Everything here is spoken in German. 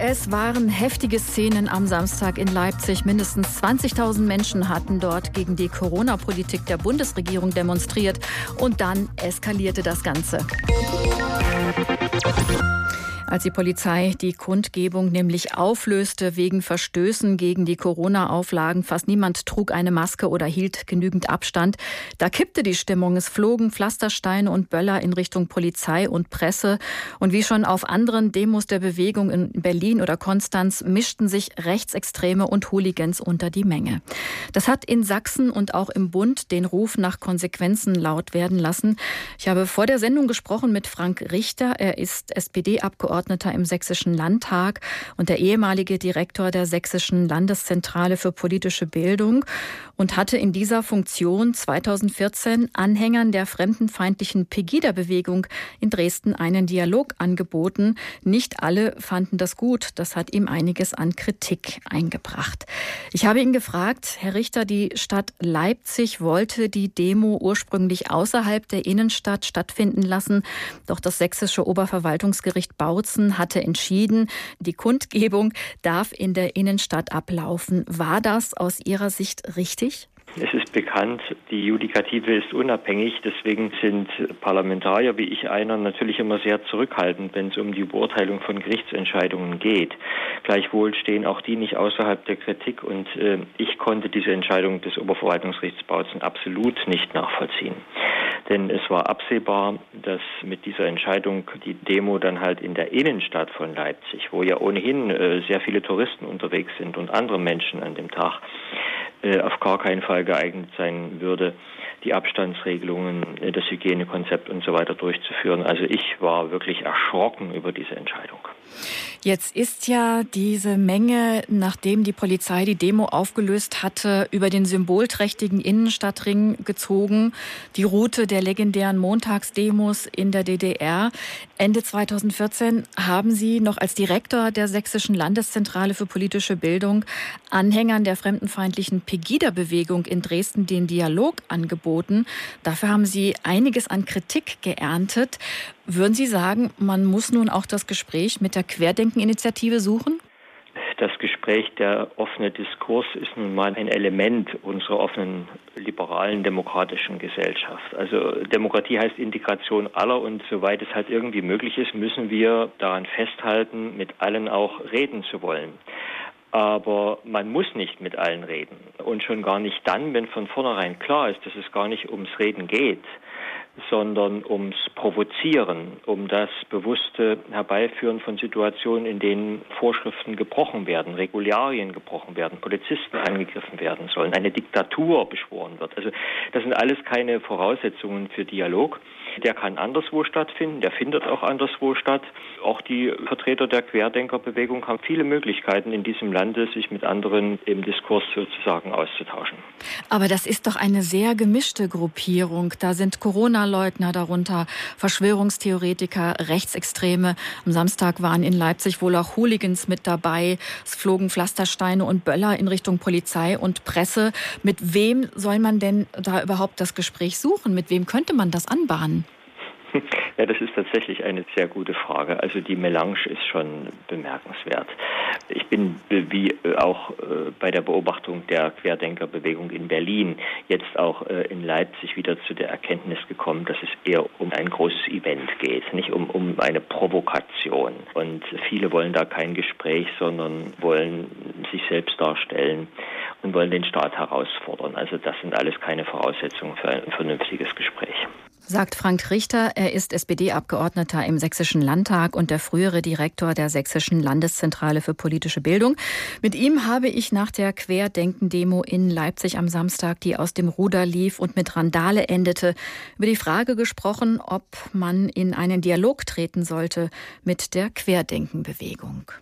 Es waren heftige Szenen am Samstag in Leipzig. Mindestens 20.000 Menschen hatten dort gegen die Corona-Politik der Bundesregierung demonstriert. Und dann eskalierte das Ganze als die Polizei die Kundgebung nämlich auflöste wegen Verstößen gegen die Corona-Auflagen. Fast niemand trug eine Maske oder hielt genügend Abstand. Da kippte die Stimmung. Es flogen Pflastersteine und Böller in Richtung Polizei und Presse. Und wie schon auf anderen Demos der Bewegung in Berlin oder Konstanz mischten sich Rechtsextreme und Hooligans unter die Menge. Das hat in Sachsen und auch im Bund den Ruf nach Konsequenzen laut werden lassen. Ich habe vor der Sendung gesprochen mit Frank Richter. Er ist SPD-Abgeordneter Abgeordneter im Sächsischen Landtag und der ehemalige Direktor der Sächsischen Landeszentrale für politische Bildung und hatte in dieser Funktion 2014 Anhängern der fremdenfeindlichen Pegida-Bewegung in Dresden einen Dialog angeboten. Nicht alle fanden das gut. Das hat ihm einiges an Kritik eingebracht. Ich habe ihn gefragt, Herr Richter, die Stadt Leipzig wollte die Demo ursprünglich außerhalb der Innenstadt stattfinden lassen. Doch das sächsische Oberverwaltungsgericht Bautz Bozen hatte entschieden, die Kundgebung darf in der Innenstadt ablaufen. War das aus Ihrer Sicht richtig? Es ist bekannt, die Judikative ist unabhängig, deswegen sind Parlamentarier wie ich einer natürlich immer sehr zurückhaltend, wenn es um die Beurteilung von Gerichtsentscheidungen geht. Gleichwohl stehen auch die nicht außerhalb der Kritik und äh, ich konnte diese Entscheidung des Oberverwaltungsgerichts Bautzen absolut nicht nachvollziehen. Denn es war absehbar, dass mit dieser Entscheidung die Demo dann halt in der Innenstadt von Leipzig, wo ja ohnehin äh, sehr viele Touristen unterwegs sind und andere Menschen an dem Tag, äh, auf gar keinen Fall geeignet sein würde, die Abstandsregelungen, äh, das Hygienekonzept und so weiter durchzuführen. Also ich war wirklich erschrocken über diese Entscheidung. Jetzt ist ja diese Menge, nachdem die Polizei die Demo aufgelöst hatte, über den symbolträchtigen Innenstadtring gezogen. Die Route der legendären Montagsdemos in der DDR. Ende 2014 haben Sie noch als Direktor der Sächsischen Landeszentrale für politische Bildung Anhängern der fremdenfeindlichen Pegida-Bewegung in Dresden den Dialog angeboten. Dafür haben Sie einiges an Kritik geerntet. Würden Sie sagen, man muss nun auch das Gespräch mit der Querdenken-Initiative suchen? Das Gespräch, der offene Diskurs ist nun mal ein Element unserer offenen, liberalen, demokratischen Gesellschaft. Also Demokratie heißt Integration aller und soweit es halt irgendwie möglich ist, müssen wir daran festhalten, mit allen auch reden zu wollen. Aber man muss nicht mit allen reden. Und schon gar nicht dann, wenn von vornherein klar ist, dass es gar nicht ums Reden geht, sondern ums Provozieren, um das bewusste Herbeiführen von Situationen, in denen Vorschriften gebrochen werden, Regularien gebrochen werden, Polizisten angegriffen werden sollen, eine Diktatur beschworen wird. Also das sind alles keine Voraussetzungen für Dialog. Der kann anderswo stattfinden, der findet auch anderswo statt. Auch die Vertreter der Querdenkerbewegung haben viele Möglichkeiten in diesem Lande, sich mit anderen im Diskurs sozusagen auszutauschen. Aber das ist doch eine sehr gemischte Gruppierung. Da sind Corona-Leugner darunter, Verschwörungstheoretiker, Rechtsextreme. Am Samstag waren in Leipzig wohl auch Hooligans mit dabei. Es flogen Pflastersteine und Böller in Richtung Polizei und Presse. Mit wem soll man denn da überhaupt das Gespräch suchen? Mit wem könnte man das anbahnen? Ja, das ist tatsächlich eine sehr gute Frage. Also die Melange ist schon bemerkenswert. Ich bin wie auch äh, bei der Beobachtung der Querdenkerbewegung in Berlin jetzt auch äh, in Leipzig wieder zu der Erkenntnis gekommen, dass es eher um ein großes Event geht, nicht um, um eine Provokation. Und viele wollen da kein Gespräch, sondern wollen sich selbst darstellen und wollen den Staat herausfordern. Also das sind alles keine Voraussetzungen für ein vernünftiges Gespräch sagt Frank Richter. Er ist SPD-Abgeordneter im Sächsischen Landtag und der frühere Direktor der Sächsischen Landeszentrale für politische Bildung. Mit ihm habe ich nach der Querdenken-Demo in Leipzig am Samstag, die aus dem Ruder lief und mit Randale endete, über die Frage gesprochen, ob man in einen Dialog treten sollte mit der Querdenken-Bewegung.